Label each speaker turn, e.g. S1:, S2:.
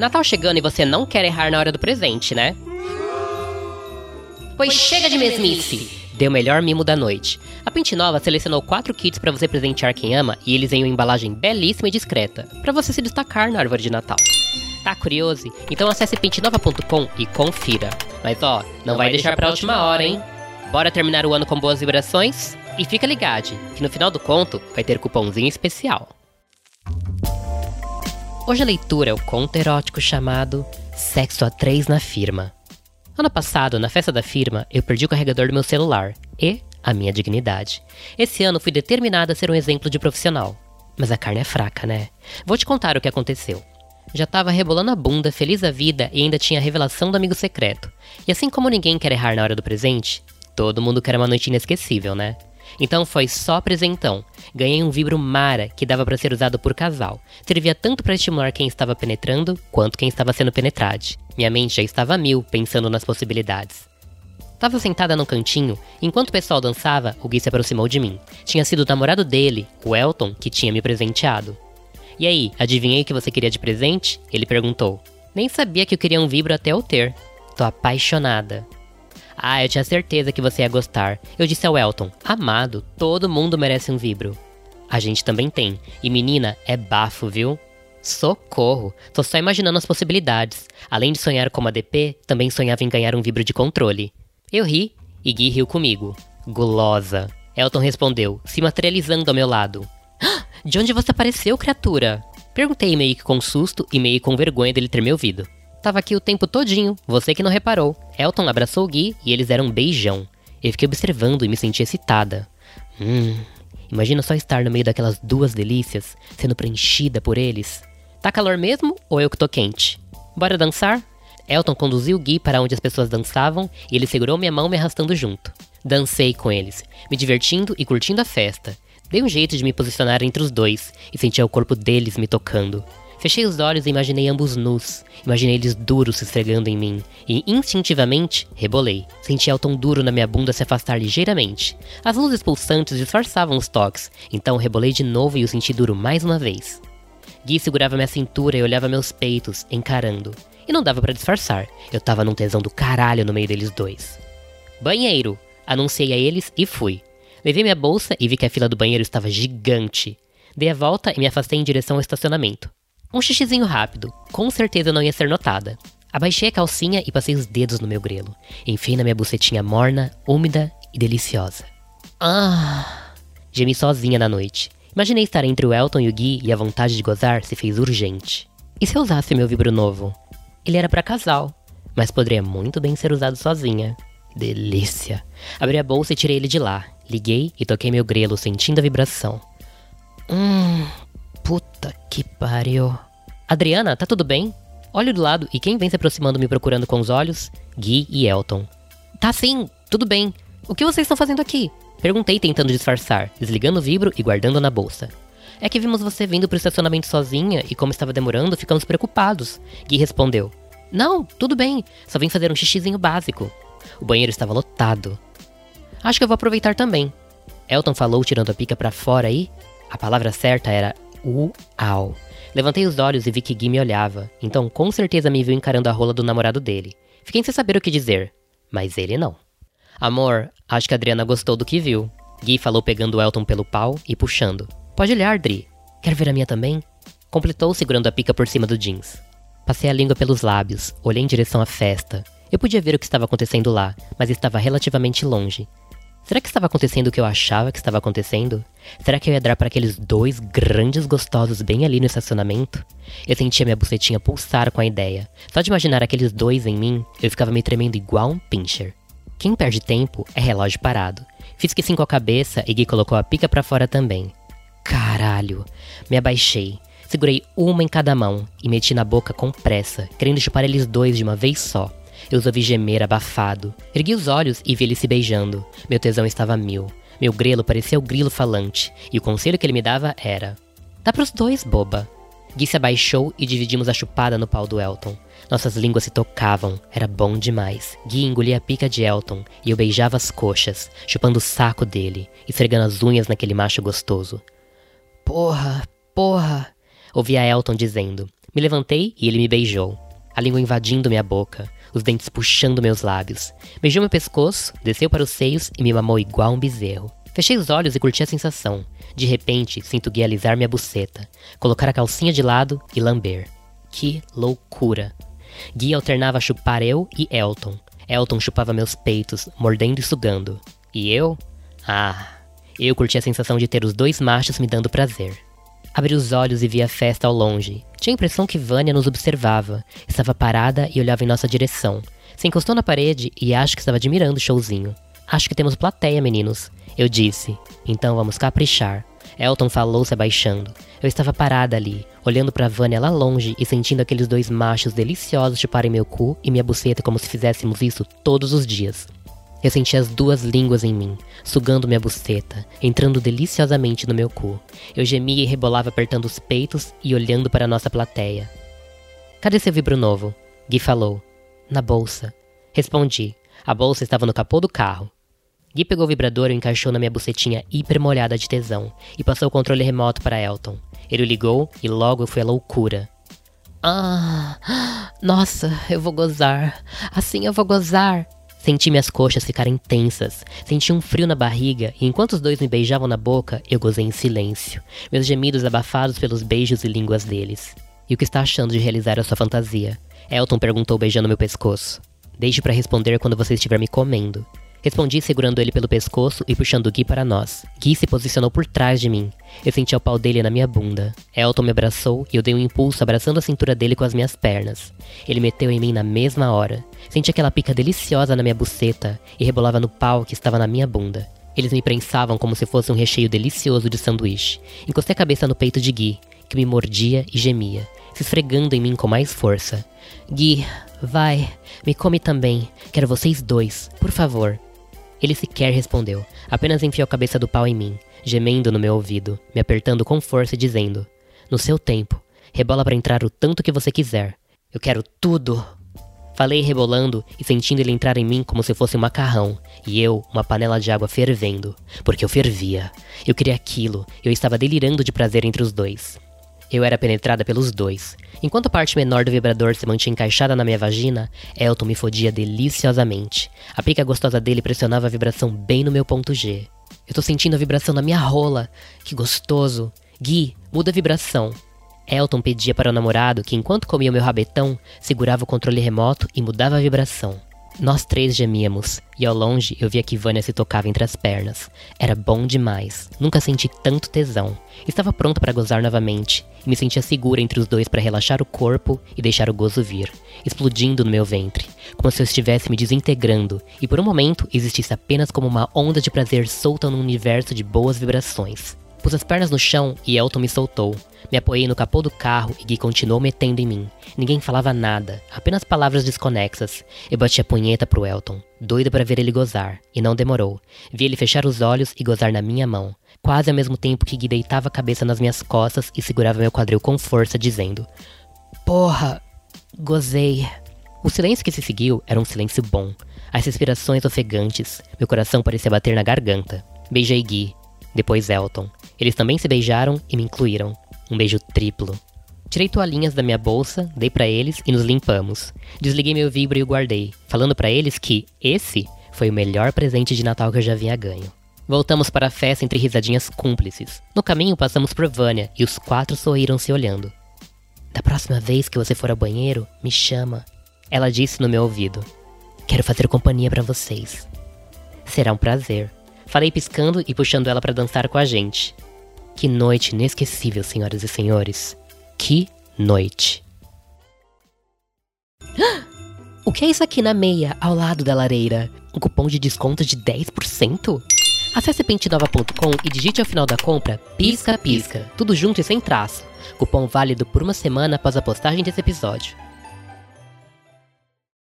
S1: Natal chegando e você não quer errar na hora do presente, né? Pois chega de mesmice! Deu o melhor mimo da noite. A Pente Nova selecionou quatro kits para você presentear quem ama e eles em uma embalagem belíssima e discreta, para você se destacar na árvore de Natal. Tá curioso? Então acesse pentenova.com e confira. Mas ó, não, não vai, vai deixar pra última hora, hein? Bora terminar o ano com boas vibrações? E fica ligado, que no final do conto vai ter cupomzinho especial. Hoje a leitura é o conto erótico chamado Sexo a Três na Firma. Ano passado, na festa da firma, eu perdi o carregador do meu celular e a minha dignidade. Esse ano fui determinada a ser um exemplo de profissional. Mas a carne é fraca, né? Vou te contar o que aconteceu. Já tava rebolando a bunda, feliz da vida e ainda tinha a revelação do amigo secreto. E assim como ninguém quer errar na hora do presente, todo mundo quer uma noite inesquecível, né? Então foi só presentão. Ganhei um vibro Mara que dava para ser usado por casal. Servia tanto para estimular quem estava penetrando quanto quem estava sendo penetrado. Minha mente já estava a mil pensando nas possibilidades. Tava sentada num cantinho, enquanto o pessoal dançava, o Gui se aproximou de mim. Tinha sido o namorado dele, o Elton, que tinha me presenteado. E aí, adivinhei o que você queria de presente? Ele perguntou. Nem sabia que eu queria um vibro até eu ter. Tô apaixonada. Ah, eu tinha certeza que você ia gostar. Eu disse ao Elton: Amado, todo mundo merece um vibro. A gente também tem. E menina, é bafo, viu? Socorro! Tô só imaginando as possibilidades. Além de sonhar como ADP, também sonhava em ganhar um vibro de controle. Eu ri e Gui riu comigo. Gulosa. Elton respondeu, se materializando ao meu lado. Ah, de onde você apareceu, criatura? Perguntei meio que com susto e meio com vergonha dele ter me ouvido. Tava aqui o tempo todinho, você que não reparou. Elton abraçou o Gui e eles deram um beijão. Eu fiquei observando e me senti excitada. Hum, imagina só estar no meio daquelas duas delícias, sendo preenchida por eles. Tá calor mesmo ou eu que tô quente? Bora dançar? Elton conduziu o Gui para onde as pessoas dançavam e ele segurou minha mão me arrastando junto. Dancei com eles, me divertindo e curtindo a festa. Dei um jeito de me posicionar entre os dois e sentia o corpo deles me tocando. Fechei os olhos e imaginei ambos nus. Imaginei eles duros se esfregando em mim. E instintivamente, rebolei. Senti Elton duro na minha bunda se afastar ligeiramente. As luzes pulsantes disfarçavam os toques, então rebolei de novo e o senti duro mais uma vez. Gui segurava minha cintura e olhava meus peitos, encarando. E não dava para disfarçar, eu tava num tesão do caralho no meio deles dois. Banheiro! Anunciei a eles e fui. Levei minha bolsa e vi que a fila do banheiro estava gigante. Dei a volta e me afastei em direção ao estacionamento. Um xixizinho rápido, com certeza não ia ser notada. Abaixei a calcinha e passei os dedos no meu grelo. Enfim, na minha bucetinha morna, úmida e deliciosa. Ah! Gemi sozinha na noite. Imaginei estar entre o Elton e o Gui e a vontade de gozar se fez urgente. E se eu usasse meu vibro novo? Ele era para casal, mas poderia muito bem ser usado sozinha. Delícia! Abri a bolsa e tirei ele de lá. Liguei e toquei meu grelo, sentindo a vibração. Hum, Puta que pariu. Adriana, tá tudo bem? Olho do lado e quem vem se aproximando me procurando com os olhos? Gui e Elton. Tá sim, tudo bem. O que vocês estão fazendo aqui? Perguntei tentando disfarçar, desligando o vibro e guardando na bolsa. É que vimos você vindo pro estacionamento sozinha e como estava demorando, ficamos preocupados. Gui respondeu. Não, tudo bem, só vim fazer um xixizinho básico. O banheiro estava lotado. Acho que eu vou aproveitar também. Elton falou tirando a pica para fora e a palavra certa era Uau! Levantei os olhos e vi que Gui me olhava, então com certeza me viu encarando a rola do namorado dele. Fiquei sem saber o que dizer, mas ele não. Amor, acho que a Adriana gostou do que viu. Gui falou pegando o Elton pelo pau e puxando. Pode olhar, Dri. Quer ver a minha também? Completou segurando a pica por cima do jeans. Passei a língua pelos lábios, olhei em direção à festa. Eu podia ver o que estava acontecendo lá, mas estava relativamente longe, Será que estava acontecendo o que eu achava que estava acontecendo? Será que eu ia dar para aqueles dois grandes gostosos bem ali no estacionamento? Eu sentia minha bucetinha pulsar com a ideia. Só de imaginar aqueles dois em mim, eu ficava me tremendo igual um pincher. Quem perde tempo é relógio parado. Fiz que sim com a cabeça e Gui colocou a pica para fora também. Caralho! Me abaixei, segurei uma em cada mão e meti na boca com pressa, querendo chupar eles dois de uma vez só. Eu os ouvi gemer abafado. Ergui os olhos e vi ele se beijando. Meu tesão estava mil. Meu grelo parecia o grilo falante, e o conselho que ele me dava era: Dá pros dois, boba. Gui se abaixou e dividimos a chupada no pau do Elton. Nossas línguas se tocavam, era bom demais. Gui engolia a pica de Elton e eu beijava as coxas, chupando o saco dele, esfregando as unhas naquele macho gostoso. Porra, porra, ouvia Elton dizendo. Me levantei e ele me beijou. A língua invadindo minha boca, os dentes puxando meus lábios. Beijou meu pescoço, desceu para os seios e me mamou igual um bezerro. Fechei os olhos e curti a sensação. De repente, sinto Gui alisar minha buceta, colocar a calcinha de lado e lamber. Que loucura! Gui alternava chupar eu e Elton. Elton chupava meus peitos, mordendo e sugando. E eu? Ah, eu curti a sensação de ter os dois machos me dando prazer. Abri os olhos e vi a festa ao longe. Tinha a impressão que Vânia nos observava. Estava parada e olhava em nossa direção. Se encostou na parede e acho que estava admirando o showzinho. Acho que temos plateia, meninos. Eu disse. Então vamos caprichar. Elton falou se abaixando. Eu estava parada ali, olhando para Vânia lá longe e sentindo aqueles dois machos deliciosos chuparem meu cu e minha buceta como se fizéssemos isso todos os dias. Eu senti as duas línguas em mim, sugando minha buceta, entrando deliciosamente no meu cu. Eu gemia e rebolava apertando os peitos e olhando para a nossa plateia. Cadê seu vibro novo? Gui falou. Na bolsa. Respondi. A bolsa estava no capô do carro. Gui pegou o vibrador e encaixou na minha bucetinha hiper molhada de tesão e passou o controle remoto para Elton. Ele o ligou e logo foi a loucura. Ah, nossa, eu vou gozar. Assim eu vou gozar. Senti minhas coxas ficarem tensas, senti um frio na barriga e enquanto os dois me beijavam na boca, eu gozei em silêncio, meus gemidos abafados pelos beijos e línguas deles. E o que está achando de realizar a sua fantasia? Elton perguntou beijando meu pescoço. Deixe para responder quando você estiver me comendo. Respondi segurando ele pelo pescoço e puxando Gui para nós. Gui se posicionou por trás de mim. Eu senti o pau dele na minha bunda. Elton me abraçou e eu dei um impulso abraçando a cintura dele com as minhas pernas. Ele meteu em mim na mesma hora. Senti aquela pica deliciosa na minha buceta e rebolava no pau que estava na minha bunda. Eles me prensavam como se fosse um recheio delicioso de sanduíche. Encostei a cabeça no peito de Gui, que me mordia e gemia, se esfregando em mim com mais força. Gui, vai, me come também. Quero vocês dois, por favor. Ele sequer respondeu, apenas enfiou a cabeça do pau em mim, gemendo no meu ouvido, me apertando com força e dizendo: No seu tempo, rebola para entrar o tanto que você quiser. Eu quero tudo. Falei rebolando e sentindo ele entrar em mim como se fosse um macarrão, e eu, uma panela de água fervendo, porque eu fervia. Eu queria aquilo, eu estava delirando de prazer entre os dois. Eu era penetrada pelos dois. Enquanto a parte menor do vibrador se mantinha encaixada na minha vagina, Elton me fodia deliciosamente. A pica gostosa dele pressionava a vibração bem no meu ponto G. Eu tô sentindo a vibração na minha rola. Que gostoso. Gui, muda a vibração. Elton pedia para o namorado que, enquanto comia o meu rabetão, segurava o controle remoto e mudava a vibração. Nós três gemíamos, e ao longe eu via que Vânia se tocava entre as pernas. Era bom demais. Nunca senti tanto tesão. Estava pronta para gozar novamente, e me sentia segura entre os dois para relaxar o corpo e deixar o gozo vir, explodindo no meu ventre, como se eu estivesse me desintegrando, e por um momento existisse apenas como uma onda de prazer solta num universo de boas vibrações. Pus as pernas no chão e Elton me soltou. Me apoiei no capô do carro e Gui continuou metendo em mim. Ninguém falava nada, apenas palavras desconexas. Eu bati a punheta pro Elton, doido para ver ele gozar, e não demorou. Vi ele fechar os olhos e gozar na minha mão, quase ao mesmo tempo que Gui deitava a cabeça nas minhas costas e segurava meu quadril com força, dizendo: Porra, gozei. O silêncio que se seguiu era um silêncio bom. As respirações ofegantes, meu coração parecia bater na garganta. Beijei Gui, depois Elton. Eles também se beijaram e me incluíram. Um beijo triplo. Tirei toalhinhas da minha bolsa, dei para eles e nos limpamos. Desliguei meu vibro e o guardei, falando para eles que esse foi o melhor presente de Natal que eu já havia ganho. Voltamos para a festa entre risadinhas cúmplices. No caminho passamos por Vânia e os quatro sorriram se olhando. Da próxima vez que você for ao banheiro, me chama. Ela disse no meu ouvido. Quero fazer companhia para vocês. Será um prazer. Falei piscando e puxando ela para dançar com a gente. Que noite inesquecível, senhoras e senhores. Que noite. O que é isso aqui na meia, ao lado da lareira? Um cupom de desconto de 10%? Acesse pentinova.com e digite ao final da compra Pisca Pisca, tudo junto e sem traço. Cupom válido por uma semana após a postagem desse episódio.